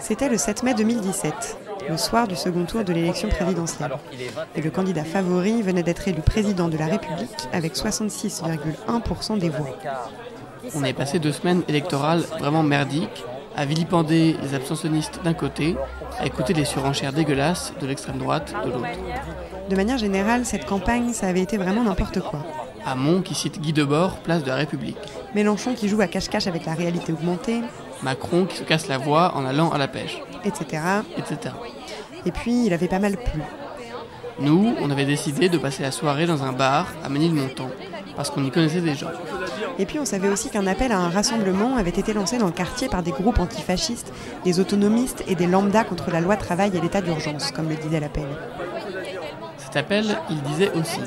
C'était le 7 mai 2017, le soir du second tour de l'élection présidentielle. Et le candidat favori venait d'être élu président de la République avec 66,1% des voix. On est passé deux semaines électorales vraiment merdiques, à vilipender les abstentionnistes d'un côté, à écouter les surenchères dégueulasses de l'extrême droite de l'autre. De manière générale, cette campagne, ça avait été vraiment n'importe quoi. Hamon qui cite Guy Debord, place de la République. Mélenchon qui joue à cache-cache avec la réalité augmentée. Macron qui se casse la voix en allant à la pêche. Etc. Etc. Et puis, il avait pas mal plu. Nous, on avait décidé de passer la soirée dans un bar à Ménilmontant, parce qu'on y connaissait des gens. Et puis on savait aussi qu'un appel à un rassemblement avait été lancé dans le quartier par des groupes antifascistes, des autonomistes et des lambdas contre la loi travail et l'état d'urgence, comme le disait l'appel. Cet appel, il disait aussi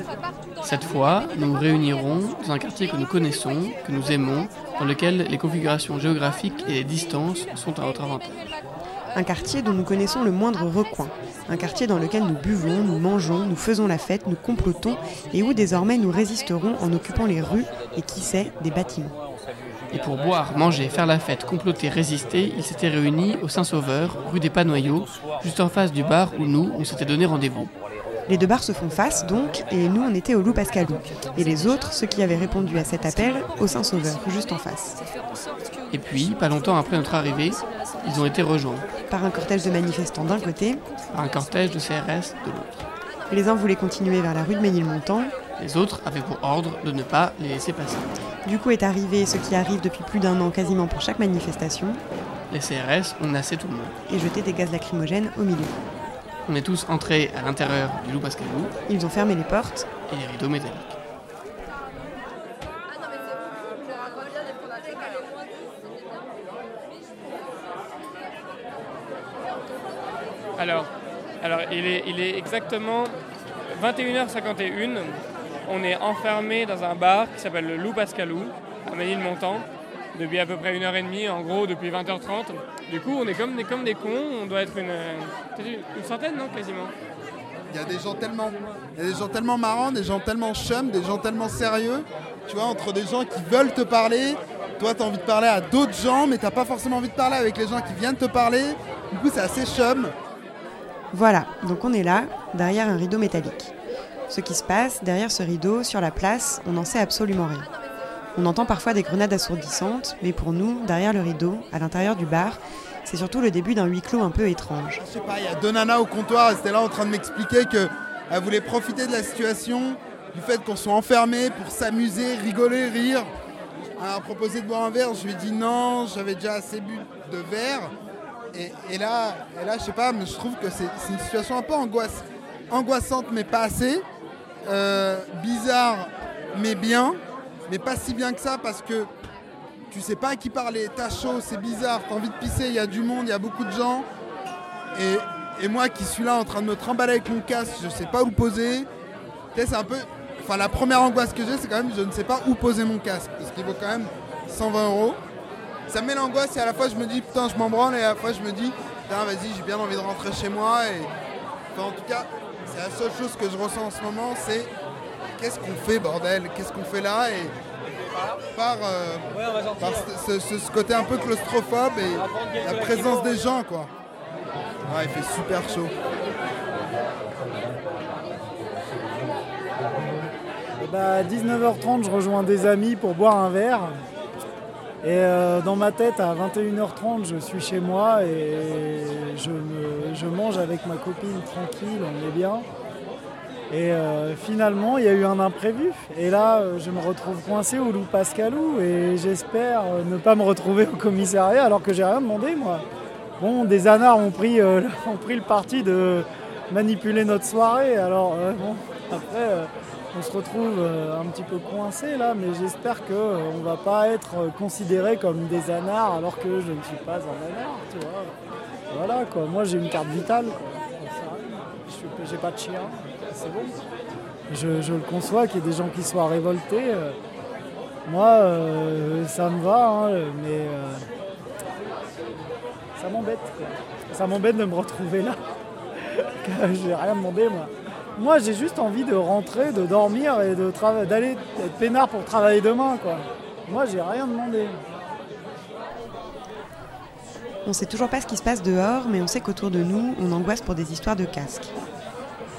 Cette fois, nous nous réunirons dans un quartier que nous connaissons, que nous aimons, dans lequel les configurations géographiques et les distances sont à notre avantage. Un quartier dont nous connaissons le moindre recoin. Un quartier dans lequel nous buvons, nous mangeons, nous faisons la fête, nous complotons et où désormais nous résisterons en occupant les rues et qui sait, des bâtiments. Et pour boire, manger, faire la fête, comploter, résister, ils s'étaient réunis au Saint-Sauveur, rue des Panoyaux, juste en face du bar où nous, on s'était donné rendez-vous. Les deux bars se font face donc, et nous on était au Loup Pascalou. Et les autres, ceux qui avaient répondu à cet appel, au Saint-Sauveur, juste en face. Et puis, pas longtemps après notre arrivée, ils ont été rejoints. Par un cortège de manifestants d'un côté, par un cortège de CRS de l'autre. Les uns voulaient continuer vers la rue de Ménilmontant. Les autres avaient pour ordre de ne pas les laisser passer. Du coup est arrivé ce qui arrive depuis plus d'un an quasiment pour chaque manifestation. Les CRS ont nassé tout le monde. Et jeté des gaz lacrymogènes au milieu. On est tous entrés à l'intérieur du loup Pascalou. Ils ont fermé les portes. Et les rideaux métalliques. Alors, alors il, est, il est exactement 21h51. On est enfermé dans un bar qui s'appelle le Loup Pascalou, à Ménilmontant, depuis à peu près une heure et demie, en gros depuis 20h30. Du coup, on est comme des, comme des cons, on doit être une, une centaine, non, quasiment. Il y a des gens tellement, il y a des gens tellement marrants, des gens tellement chum, des gens tellement sérieux. Tu vois, entre des gens qui veulent te parler, toi tu as envie de parler à d'autres gens, mais t'as pas forcément envie de parler avec les gens qui viennent te parler. Du coup, c'est assez chum. Voilà, donc on est là, derrière un rideau métallique. Ce qui se passe derrière ce rideau, sur la place, on n'en sait absolument rien. On entend parfois des grenades assourdissantes, mais pour nous, derrière le rideau, à l'intérieur du bar, c'est surtout le début d'un huis clos un peu étrange. Je sais pas, il y a deux au comptoir, elles étaient là en train de m'expliquer qu'elles voulaient profiter de la situation, du fait qu'on soit enfermés pour s'amuser, rigoler, rire. M'a proposé de boire un verre, je lui ai dit non, j'avais déjà assez bu de verre. Et, là, et là, je sais pas, mais je trouve que c'est une situation un peu angoissante, mais pas assez. Euh, bizarre, mais bien. Mais pas si bien que ça parce que tu sais pas à qui parler. T'as chaud, c'est bizarre, t'as envie de pisser, il y a du monde, il y a beaucoup de gens. Et, moi qui suis là en train de me trimballer avec mon casque, je sais pas où poser. C'est un peu. Enfin, la première angoisse que j'ai, c'est quand même je ne sais pas où poser mon casque. Parce qu'il vaut quand même 120 euros ça me met l'angoisse et à la fois je me dis putain je m'en branle et à la fois je me dis putain vas-y j'ai bien envie de rentrer chez moi en tout cas c'est la seule chose que je ressens en ce moment c'est qu'est-ce qu'on fait bordel? Qu'est-ce qu'on fait là? Et par, euh, ce, côté un peu claustrophobe et la présence des gens quoi. Il fait super chaud. Bah, à 19h30 je rejoins des amis pour boire un verre. Et euh, dans ma tête, à 21h30, je suis chez moi et je, mange avec ma copine tranquille, on est bien. Et euh, finalement, il y a eu un imprévu. Et là, euh, je me retrouve coincé au Loup Pascalou et j'espère ne pas me retrouver au commissariat alors que j'ai rien demandé, moi. Bon, des anards ont pris, ont pris le parti de manipuler notre soirée. Alors, bon, après on se retrouve euh, un petit peu coincé là, mais j'espère qu'on euh, ne va pas être considéré comme des anards alors que je ne suis pas un anard, tu vois. Voilà quoi, moi j'ai une carte vitale, Je J'ai pas de chien, c'est bon. Je, le conçois qu'il y ait des gens qui soient révoltés. Euh. moi, ça me va, hein, mais ça m'embête. Ça m'embête de me retrouver là. j'ai rien demandé moi. Moi, j'ai juste envie de rentrer, de dormir et de d'aller être peinard pour travailler demain, quoi. Moi, j'ai rien demandé. On sait toujours pas ce qui se passe dehors, mais on sait qu'autour de nous, on angoisse pour des histoires de casques.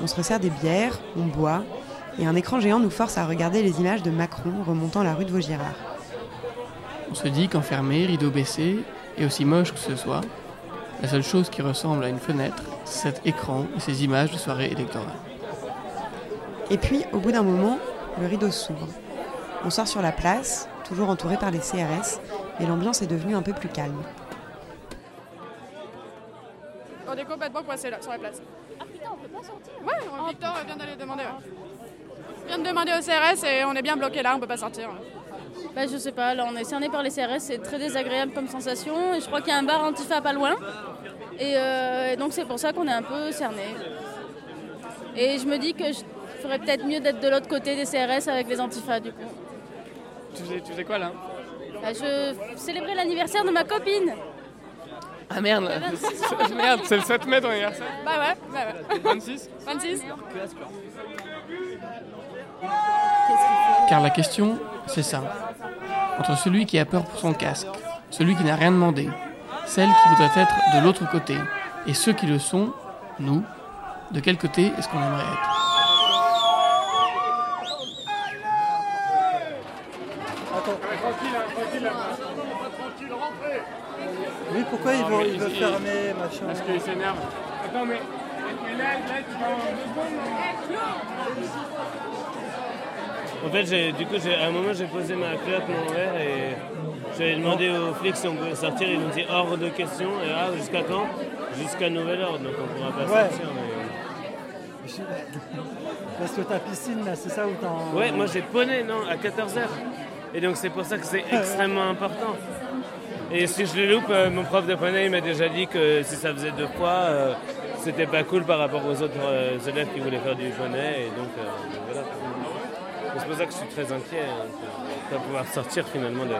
On se resserre des bières, on boit, et un écran géant nous force à regarder les images de Macron remontant la rue de Vaugirard. On se dit qu'enfermé, rideau baissé, et aussi moche que ce soit, la seule chose qui ressemble à une fenêtre, c'est cet écran et ces images de soirée électorale. Et puis, au bout d'un moment, le rideau s'ouvre. On sort sur la place, toujours entouré par les CRS, et l'ambiance est devenue un peu plus calme. On est complètement coincé là, sur la place. Putain, on peut pas sortir Ouais, on- Victor vient d'aller demander. ouais. Vient de demander au CRS et on est bien bloqué là, on peut pas sortir. Bah je sais pas, là on est cerné par les CRS, c'est très désagréable comme sensation. Et je crois qu'il y a un bar antifa pas loin. Et, euh, et donc c'est pour ça qu'on est un peu cerné. Et je me dis que je ferais peut-être mieux d'être de l'autre côté des CRS avec les antifas du coup. Tu faisais, tu faisais quoi là? Bah, je célébrais l'anniversaire de ma copine. Ah merde. Merde, c'est le 7 mai ton anniversaire Bah ouais, bah ouais. 26 26 Car la question, c'est ça. Entre celui qui a peur pour son casque, celui qui n'a rien demandé, celle qui voudrait être de l'autre côté, et ceux qui le sont, nous, de quel côté est-ce qu'on aimerait être? Oui, pourquoi il Non, veut, mais il veut il- fermer, machin Parce qu'il s'énerve. Attends, mais. En fait, j'ai- du coup, j'ai- à un moment, j'ai posé ma clope, mon verre, et j'avais demandé aux flics si on pouvait sortir. Ils nous dit hors de question. Et ah, jusqu'à quand? Jusqu'à nouvel ordre, donc on pourra pas Ouais. sortir. mais- Parce que ta piscine, là, c'est ça où t'en... Ouais, moi j'ai poney, non, à 14h. Et donc c'est pour ça que c'est extrêmement important. Et si je le loupe, euh, mon prof de poney il m'a déjà dit que si ça faisait deux fois, euh, c'était pas cool par rapport aux autres euh, élèves qui voulaient faire du poney. Et donc, euh, voilà. C'est pour ça que je suis très inquiet hein, de ne pas pouvoir sortir finalement de,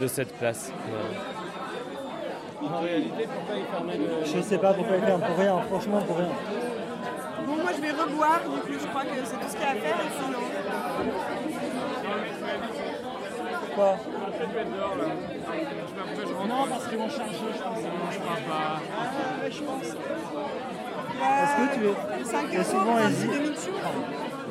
de cette place. Voilà. En réalité, pourquoi il fermait le. Je sais pas pourquoi il ferme pour rien, franchement pour rien. Bon, moi je vais reboire, du coup, je crois que c'est tout ce qu'il y a à faire Quoi Non, parce qu'ils vont charger, je pense. Je crois pas. Euh, Je pense. Est-ce que tu es... 5 Et euros, souvent.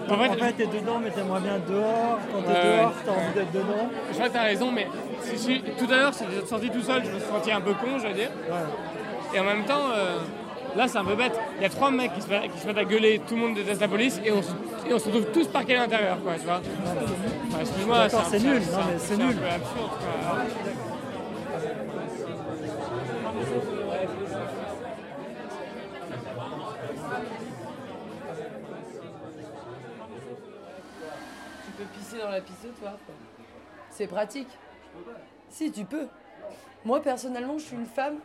En fait, En fait, t'es dedans, mais t'aimerais bien dehors. Quand t'es Ouais, dehors, ouais. t'as envie d'être dedans. je crois que t'as raison, mais si, si- tout à l'heure, si j'étais sorti tout seul, je me suis senti un peu con, je veux dire. Ouais. Et en même temps, euh, là, c'est un peu bête. Il y a trois mecs qui se, mettent- qui se mettent à gueuler, tout le monde déteste la police, et on se, et on se retrouve tous parqués à l'intérieur, quoi, tu vois. Enfin, Excuse-moi, D'accord, un- c'est nul, un- non, mais c'est un nul. peu absurde, quoi. Tu peux pisser dans la pissotoire. quoi. C'est pratique. Si, tu peux. Moi, personnellement, je suis une femme,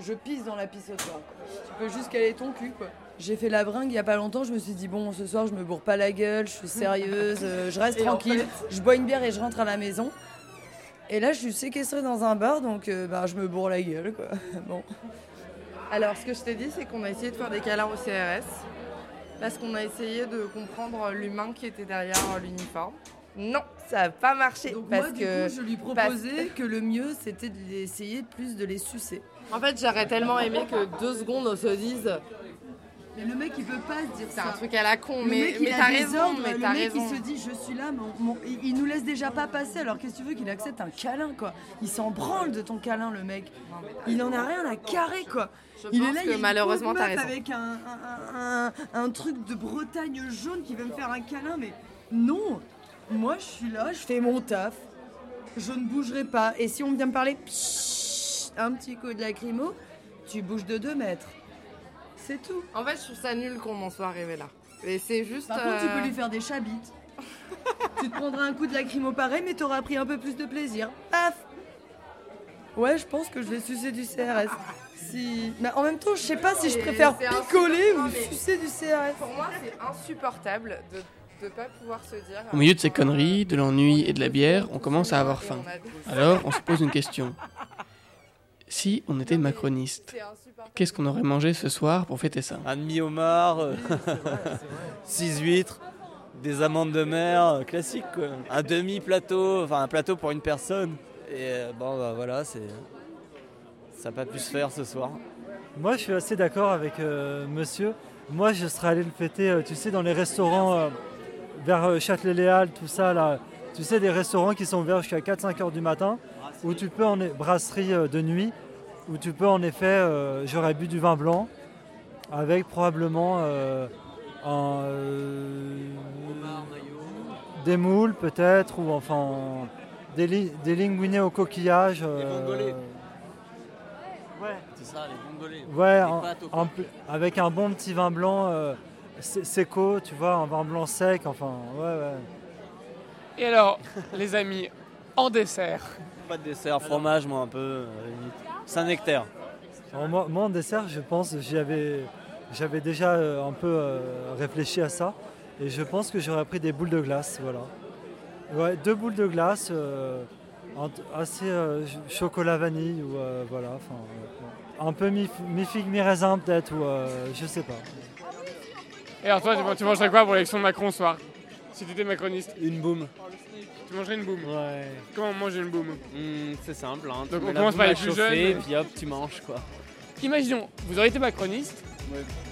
je pisse dans la pissotoire. Tu peux juste caler ton cul, quoi. J'ai fait la bringue il y a pas longtemps, je me suis dit, bon, ce soir, je me bourre pas la gueule, je suis sérieuse, euh, je reste Et en tranquille, je bois une bière et je rentre à la maison. Et là, je suis séquestrée dans un bar, donc euh, bah, je me bourre la gueule, quoi. Bon. Alors, ce que je t'ai dit, c'est qu'on a essayé de faire des câlins au CRS. Parce qu'on a essayé de comprendre l'humain qui était derrière euh, l'uniforme. Non, ça n'a pas marché. Donc parce moi, du que coup, je lui proposais que le mieux, c'était d'essayer plus de les sucer. En fait, j'aurais tellement aimé que deux secondes on se dise Mais le mec, il peut pas se dire c'est ça. un truc à la con, Le mais, mec, mais t'as raison, ordres, mais le mec, raison. il se dit, je suis là, mon- il, il nous laisse déjà pas passer, alors qu'est-ce que tu veux qu'il accepte un câlin, quoi? Il s'en branle de ton câlin, le mec. Il en a rien à carrer, quoi. Je il pense est là, que il y a une malheureusement, t'as raison. avec un, un, un- un truc de Bretagne jaune qui veut me faire un câlin, mais non Moi, je suis là, je fais mon taf, je ne bougerai pas. Et si on vient me parler, pssst, un petit coup de lacrymo, tu bouges de 2 mètres. C'est tout. En fait, je trouve ça nul qu'on en soit arrivé là. Et c'est juste. Par contre, tu euh, peux lui faire des chabites. tu te prendras un coup de lacrymo pareil, mais t'auras pris un peu plus de plaisir. Paf Ouais, je pense que je vais sucer du CRS. Si... Mais en même temps, je sais pas si je préfère picoler insupportable, ou mais- sucer du CRS. Pour moi, c'est insupportable de ne pas pouvoir se dire. Au milieu de ces conneries, de l'ennui et de la bière, on commence à avoir faim. Alors, on se pose une question. Si on était macroniste, qu'est-ce qu'on aurait mangé ce soir pour fêter ça? Un demi-homard, euh, six huîtres, des amandes de mer, euh, classique quoi. Un demi-plateau, enfin un plateau pour une personne. Et euh, bon bah voilà, c'est ça n'a pas pu se faire ce soir. Moi, je suis assez d'accord avec euh, monsieur. Moi, je serais allé le fêter, euh, tu sais, dans les restaurants euh, vers euh, Châtelet-Léal, tout ça, là. Tu sais, des restaurants qui sont ouverts jusqu'à 4-5 heures du matin, où tu peux, en brasserie euh, de nuit, où tu peux, en effet, euh, j'aurais bu du vin blanc, avec probablement euh, un, des moules, peut-être, ou enfin, des, li- des linguinés au coquillage. euh, C'est ça, les mongolais. Ouais, en- en avec un bon petit vin blanc euh, sé- séco, tu vois, un vin blanc sec, enfin, ouais, ouais. Et alors, les amis, en dessert Pas de dessert, fromage, moi un peu, euh. Saint-Nectaire. Alors, moi, moi, en dessert, je pense, j'y avais, j'avais déjà euh, un peu euh, réfléchi à ça, et je pense que j'aurais pris des boules de glace, voilà. Ouais, deux boules de glace, euh, assez euh, ch- chocolat vanille, ou euh, voilà, enfin, un peu mi- mi-figue, mi-raisin peut-être, ou euh, je sais pas. Et alors toi, tu- tu mangerais quoi pour l'élection de Macron ce soir? Si tu étais macroniste Une boum. Tu mangerais une boum Ouais. Comment on mange une boum? Hmm, c'est simple, hein. tu Donc mets on la commence boum par à les plus chauffer, jeunes. puis hop, tu manges quoi. Imaginons, vous auriez été macroniste.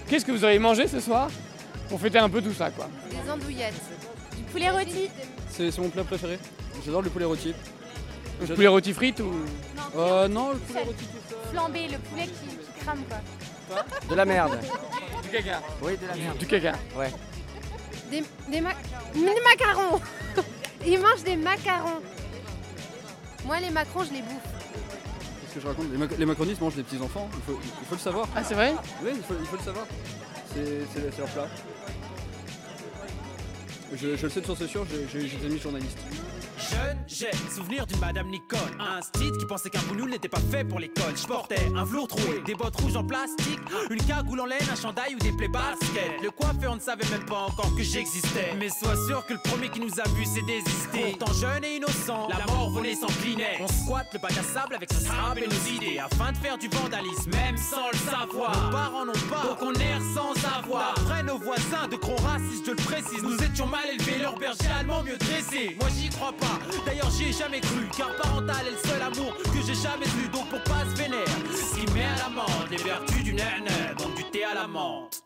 Qu'est-ce que vous auriez mangé ce soir pour fêter un peu tout ça quoi? Des andouillettes. Du poulet rôti. C'est c'est mon plat préféré. J'adore le poulet rôti. Le poulet rôti frites ou Euh, non, le poulet rôti. Flambé, le poulet qui, qui crame quoi? De la merde. Du caca. Oui, de la merde. Du caca. Ouais. Des, des, ma- des macarons. Ils mangent des macarons. Moi les macrons je les bouffe. Qu'est-ce que je raconte? Les, mac- les macronistes mangent des petits enfants. Il faut, il faut le savoir. Ah c'est vrai? Oui, il faut, il faut le savoir. C'est leur plat. Je, je le sais de source sûre, j'ai- j'ai j'ai des amis journalistes. Jeune, j'ai souvenir d'une madame Nicole. Un style qui pensait qu'un boulot n'était pas fait pour l'école. Je portais un velours troué, des bottes rouges en plastique, une cagoule en laine, un chandail ou des plaies baskets. Le coiffeur ne savait même pas encore que j'existais. Mais sois sûr que le premier qui nous a vus s'est désisté. Pourtant jeune et innocent, la mort sans clinet. On squatte le bac à sable avec son sable et nos idées afin de faire du vandalisme, même sans le savoir. Nos parents n'ont pas, donc on erre sans avoir. D'après nos voisins, de gros racistes, je le précise, nous étions mal élevés, leur berger allemand mieux dressé. Moi j'y crois pas, d'ailleurs j'y ai jamais cru, car parental est le seul amour que j'ai jamais eu. Donc pour pas se vénère, ce qui met à l'amende les vertus du nana, donc du thé à la menthe.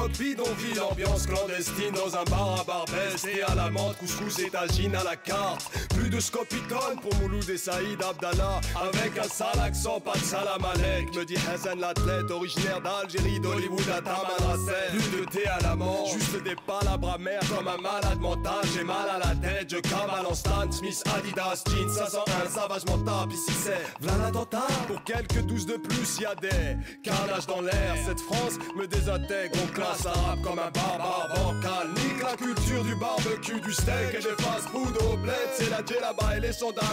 Époque, bidonville, ambiance clandestine dans un bar à Barbès et à la menthe, couscous et tagine à la carte. Plus de scopitone pour Mouloud et Saïd Abdallah, avec un sale accent, pas de salam alek. Me dit Hassan l'athlète, originaire d'Algérie, d'Hollywood à Tamanrasset. Plus de thé à la menthe, juste des palabres amères comme un malade mental. J'ai mal à la tête, je cavale en Stan Smith, Adidas, jeans 501, savage mental. Ici c'est v'là l'attentat. Pour quelques douze de plus, y a des carnages dans l'air. Cette France me désintègre, on classe l'arabe comme un barbare bancal. Nique la culture du barbecue, du steak et des fast-food au bled. C'est la là-bas et les sandales.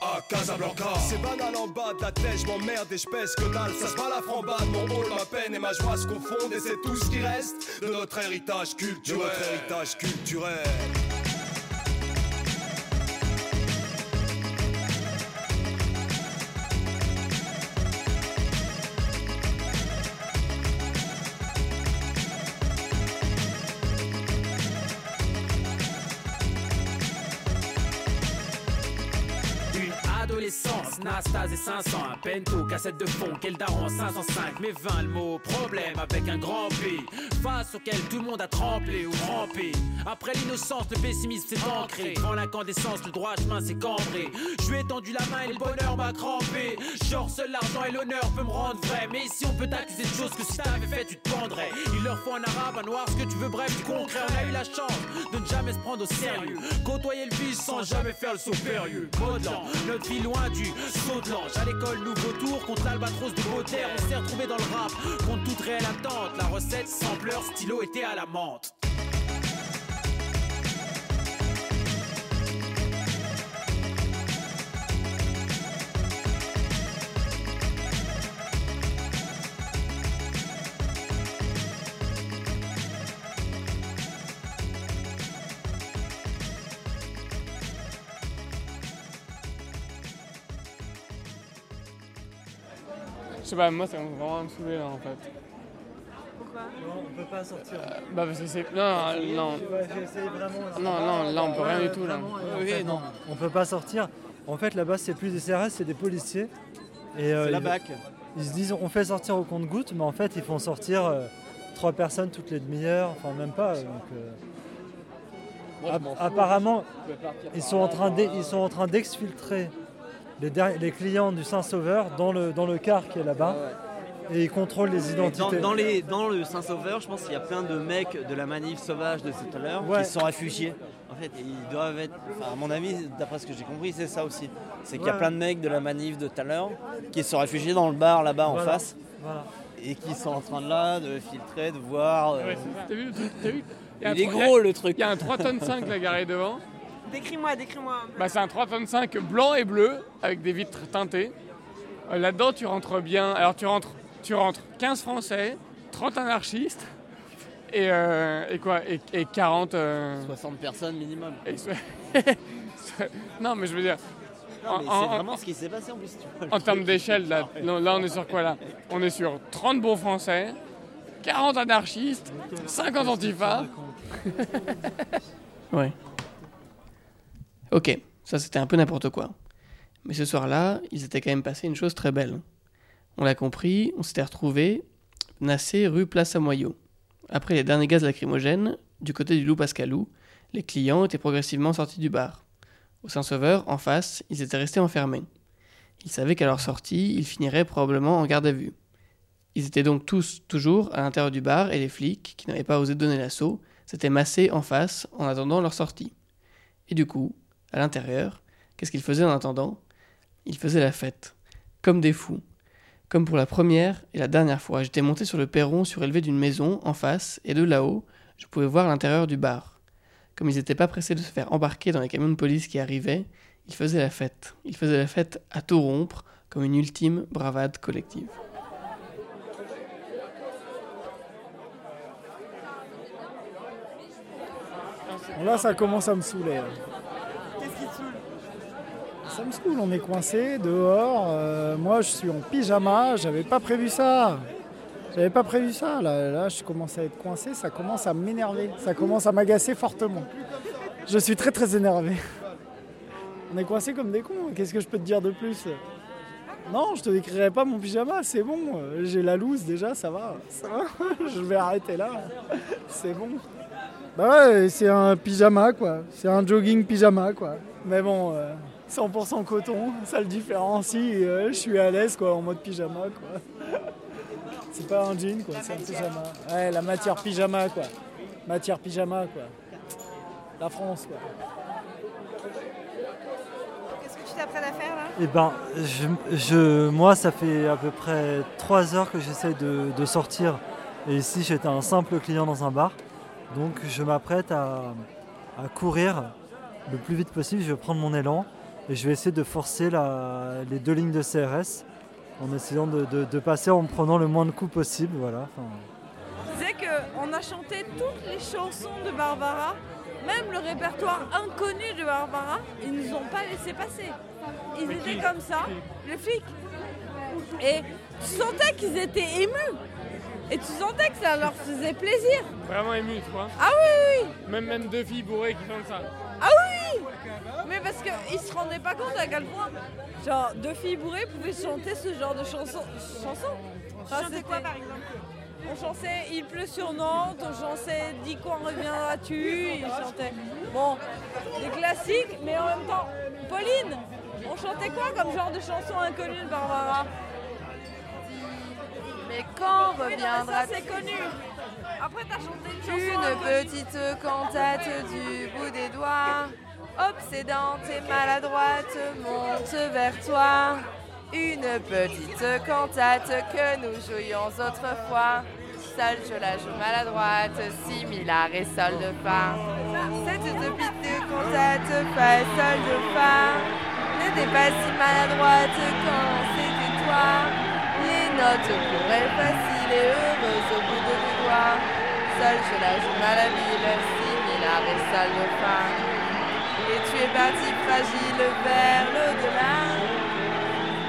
À Casablanca. C'est banal en bas de la tête, je m'emmerde et je pèse que dalle. Ça se bat la frambade, mon rôle, ma peine et ma joie se confondent. Et c'est tout ce qui reste de notre héritage. De notre héritage culturel. 500, un pento, cassette de fond, quel daron 505, mais 20 le mot, problème avec un grand P, face auquel tout le monde a tremblé ou rampé. Après l'innocence, le pessimisme s'est ancré, devant l'incandescence, le droit chemin s'est cambré. Je lui ai tendu la main et le bonheur m'a crampé. Genre seul l'argent et l'honneur peut me rendre vrai, mais ici on peut t'accuser de choses que si t'avais fait tu te pendrais. Il leur faut un arabe, un noir, ce que tu veux, bref, du concret. On a eu la chance de ne jamais se prendre au sérieux, côtoyer le vice sans jamais faire le saut périlleux. Notre vie loin du saut de. À l'école, nouveau tour contre l'albatros de Baudelaire. On s'est retrouvé dans le rap contre toute réelle attente. La recette, sampleur, stylo était à la menthe. Sais pas, moi ça commence vraiment à me saouler là en fait. Pourquoi On peut pas sortir. Bah parce que c'est. Non, non. Non, non, là on peut rien du tout là. Oui, non. On peut pas sortir. En fait, là-bas, c'est plus des CRS, c'est des policiers. Et, euh, C'est la ils- BAC. Ils se disent, on fait sortir au compte-goutte, mais en fait, ils font sortir euh, trois personnes toutes les demi-heures, enfin même pas. donc, euh, Moi, je app- m'en fous, apparemment, je peux partir ils sont là, en train par d'e- là. ils sont en train d'exfiltrer les, clients du Saint-Sauveur dans le, dans le car qui est là-bas. Et ils contrôlent les identités. Dans, dans les, dans le Saint-Sauveur, je pense qu'il y a plein de mecs de la manif sauvage de tout à l'heure Ouais. qui sont réfugiés. En fait, ils doivent être. Enfin, à mon avis, d'après ce que j'ai compris, c'est ça aussi. C'est qu'il y a plein de mecs de la manif de tout à l'heure qui sont réfugiés dans le bar là-bas en face. Voilà. Et qui sont en train de là, de filtrer, de voir. euh, Ouais. T'as vu T'as vu y a un Il est gros, y a- le truc. Il y a un 3 tonnes 5 là garé devant. Décris-moi, décris-moi. Bah, c'est un 3 tonnes 5 blanc et bleu avec des vitres teintées. Euh, Là-dedans, tu rentres bien. Alors, tu rentres, tu rentres 15 Français, 30 anarchistes et, euh, et quoi et, et 40. euh, 60 personnes minimum. et so- non, mais je veux dire. Non, mais en- c'est en- vraiment ce qui s'est passé en plus. tu vois, le En termes d'échelle, là, non, là, on est sur quoi là? On est sur 30 bons Français, 40 anarchistes, 50 antifas. ouais. Ok, ça c'était un peu n'importe quoi. Mais ce soir-là, il s'était quand même passé une chose très belle. On l'a compris, on s'était retrouvés, Nassé rue Place à Moyau. Après les derniers gaz lacrymogènes, du côté du Loup Pascalou, les clients étaient progressivement sortis du bar. Au Saint-Sauveur, en face, ils étaient restés enfermés. Ils savaient qu'à leur sortie, ils finiraient probablement en garde à vue. Ils étaient donc tous toujours à l'intérieur du bar et les flics, qui n'avaient pas osé donner l'assaut, s'étaient massés en face en attendant leur sortie. Et du coup, à l'intérieur, qu'est-ce qu'ils faisaient en attendant? Ils faisaient la fête, comme des fous. Comme pour la première et la dernière fois, j'étais monté sur le perron surélevé d'une maison en face, et de là-haut, je pouvais voir l'intérieur du bar. Comme ils n'étaient pas pressés de se faire embarquer dans les camions de police qui arrivaient, ils faisaient la fête. Ils faisaient la fête à tout rompre, comme une ultime bravade collective. Là, ça commence à me saouler. là. Qu'est-ce qui te saoule On est coincé dehors. euh, moi, je suis en pyjama, j'avais pas prévu ça. J'avais pas prévu ça. Là, je commence à être coincé, ça commence à m'énerver. Ça commence à m'agacer fortement. Je suis très très énervé. On est coincé comme des cons. Qu'est-ce que je peux te dire de plus? Non, je te décrirai pas mon pyjama, c'est bon. J'ai la loose déjà, ça va. Ça va je vais arrêter là. C'est bon. Bah ouais, c'est un pyjama quoi. C'est un jogging pyjama quoi. Mais bon, euh, 100% coton, ça le différencie. euh, je suis à l'aise quoi, en mode pyjama quoi. C'est pas un jean quoi, c'est un pyjama. Ouais, la matière pyjama quoi. Matière pyjama quoi. La France quoi. Qu'est-ce que tu t'apprêtes à faire là? Eh ben, je, je- moi, ça fait à peu près trois heures que j'essaie de, de sortir. Et ici, j'étais un simple client dans un bar. Donc, je m'apprête à, à courir le plus vite possible. Je vais prendre mon élan et je vais essayer de forcer la- les deux lignes de CRS en essayant de, de- de passer en prenant le moins de coups possible. Voilà. Enfin, qu'on a chanté toutes les chansons de Barbara, même le répertoire inconnu de Barbara, ils nous ont pas laissé passer. Ils Mais étaient qui comme ça, les flics. Et tu sentais qu'ils étaient émus. Et tu sentais que ça leur faisait plaisir. Vraiment ému, tu vois. Ah oui, oui, Même, même deux filles bourrées qui chantent ça. Ah oui, Mais parce qu'ils se rendaient pas compte à quel point, genre, deux filles bourrées pouvaient chanter ce genre de chanson. chanson. Enfin, c'était- quoi, par exemple? On chantait Il pleut sur Nantes, on chantait Dis quand reviendras-tu Ils chantaient, bon, des classiques, mais en même temps, Pauline, on chantait quoi comme genre de chanson inconnue de Barbara Mais quand Oui, non, mais reviendra ça, c'est connu. Après, t'as chanté une chanson Une inconnue. petite cantate du bout des doigts, obsédante et maladroite, monte vers toi. Une petite cantate que nous jouions autrefois. Sol, je la joue maladroite, si, mi, la, ré, sol, de, fa. Cette petite cantate, fa, sol, de, fa, n'était pas si maladroite quand c'était toi. Les notes pourraient faciles et heureuses au bout de tes doigts. Seul je la joue mal à ville, si, mi, la, ré, sol, de, fa. Et tu es parti fragile vers l'au-delà.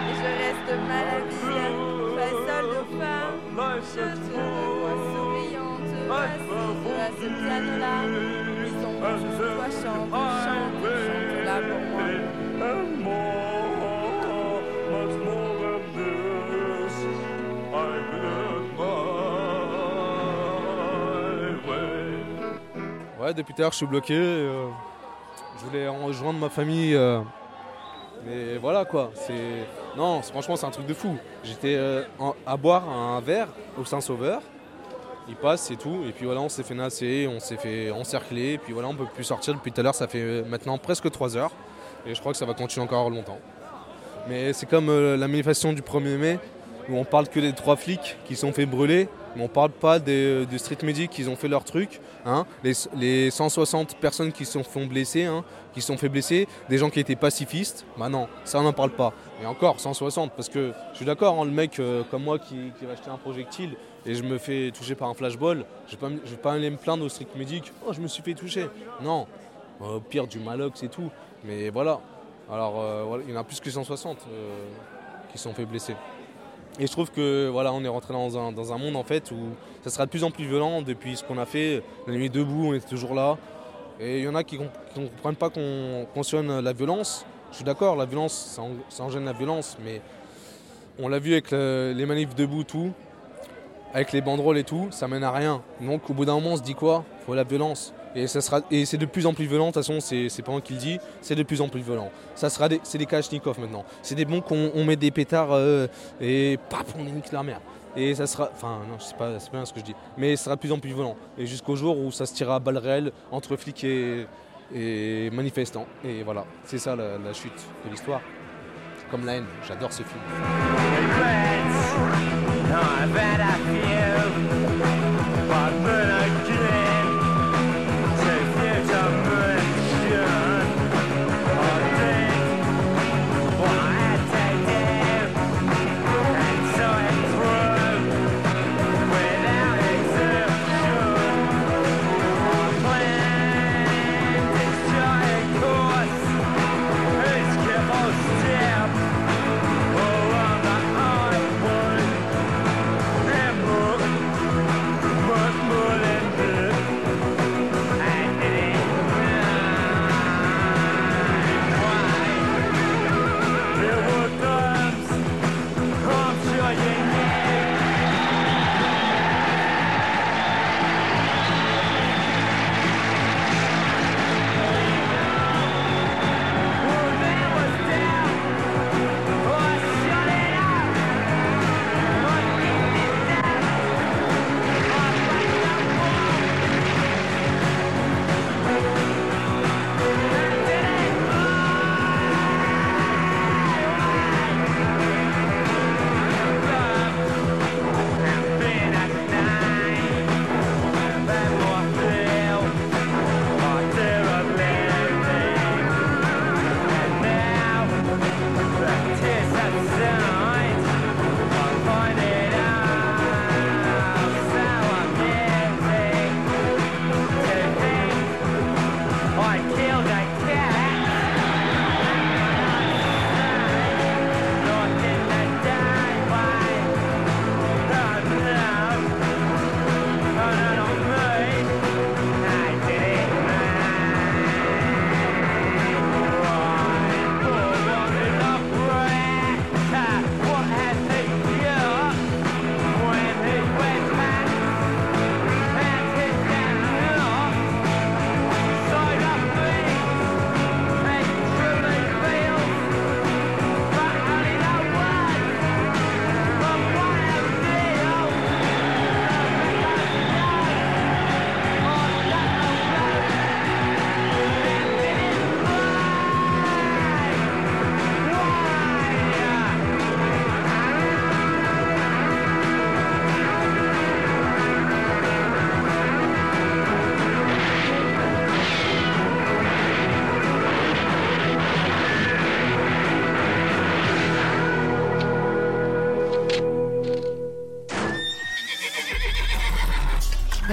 Et je reste mal à ville, facile dauphin. Je te revois souriante, assise à ce piano-là. Son toi chante, chante, chante là pour moi. Ouais, depuis à l'heure, je suis bloqué. euh, je voulais rejoindre ma famille. euh, mais voilà quoi. C'est Non, franchement, c'est un truc de fou. J'étais euh, à boire un verre au Saint-Sauveur. Il passe, c'est tout. Et puis voilà, on s'est fait nasser, on s'est fait encercler. Et puis voilà, on peut plus sortir depuis tout à l'heure. Ça fait euh, maintenant presque 3 heures. Et je crois que ça va continuer encore longtemps. Mais c'est comme la manifestation du 1er mai, où on parle que des trois flics qui sont fait brûler, mais on parle pas des, des street medics qui ont fait leur truc. hein. Les, les 160 personnes qui se sont fait blesser, hein, qui se sont fait blesser, des gens qui étaient pacifistes, bah non, ça on n'en parle pas. Et encore, 160, parce que je suis d'accord, hein, le mec euh, comme moi qui, va acheter un projectile et je me fais toucher par un flashball, je je vais pas aller me plaindre au street medic, oh je me suis fait toucher. Non, au pire du malox et tout. Mais voilà. Alors euh, il y en a plus que 160 euh, qui se sont fait blesser. Et je trouve que voilà, on est rentré dans un, dans un monde en fait où ça sera de plus en plus violent depuis ce qu'on a fait. La nuit debout, on était toujours là. Et il y en a qui ne comprennent pas qu'on cautionne la violence. Je suis d'accord, la violence, ça, en- ça engendre la violence, mais on l'a vu avec le- les manifs debout, tout, avec les banderoles et tout, ça mène à rien. Donc au bout d'un moment, on se dit quoi? Faut la violence. Et, ça sera, et c'est de plus en plus violent, de toute façon, c'est c'est pas moi qui le dis, c'est de plus en plus violent. Ça sera des, c'est des Kalachnikov maintenant. C'est des bons qu'on on met des pétards euh, et paf, on nique la mer. Et ça sera. Enfin, non, c'est pas, c'est bien ce que je dis. Mais ça sera de plus en plus violent. Et jusqu'au jour où ça se tirera à balles réelles entre flics et, et manifestants. Et voilà, c'est ça la chute de l'histoire. Comme la haine, j'adore ce film.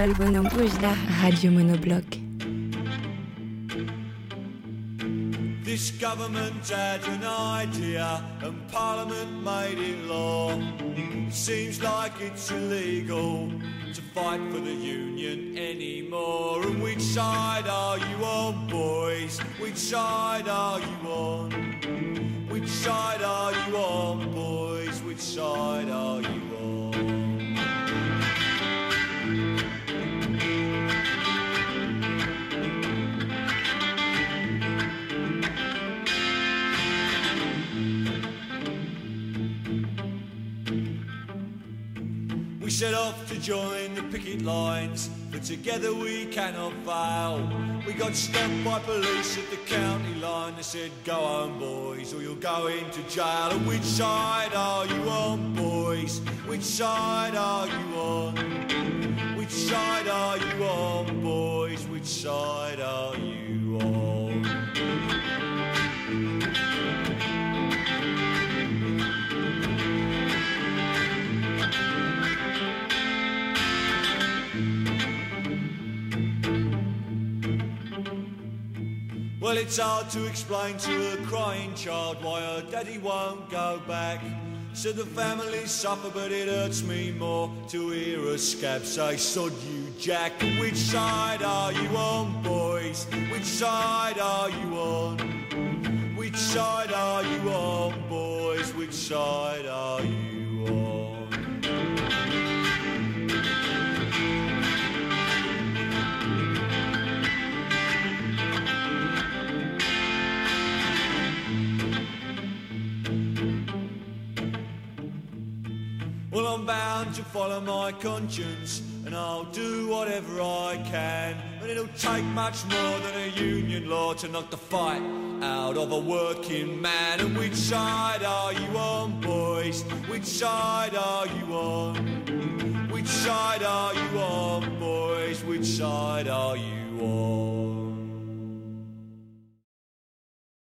Val Bonhomme Rouge, la radio monobloc. This government had an idea and Parliament made it law. Seems like it's illegal to fight for the union anymore. And which side are you on, boys? Which side are you on? Which side are you on, boys? Which side are you on? We set off to join the picket lines, but together we cannot fail. We got stopped by police at the county line. They said, Go home, boys, or you'll go into jail. And which side are you on, boys? Which side are you on? Which side are you on, boys? Which side are you Well, it's hard to explain to a crying child why her daddy won't go back. Said the family suffer, but it hurts me more to hear a scab say, Sod you, Jack. Which side are you on, boys? Which side are you on? Which side are you on, boys? Which side are you bound to follow my conscience, and I'll do whatever I can. And it'll take much more than a union law to knock the fight out of a working man. And which side are you on, boys? Which side are you on? Which side are you on, boys? Which side are you on?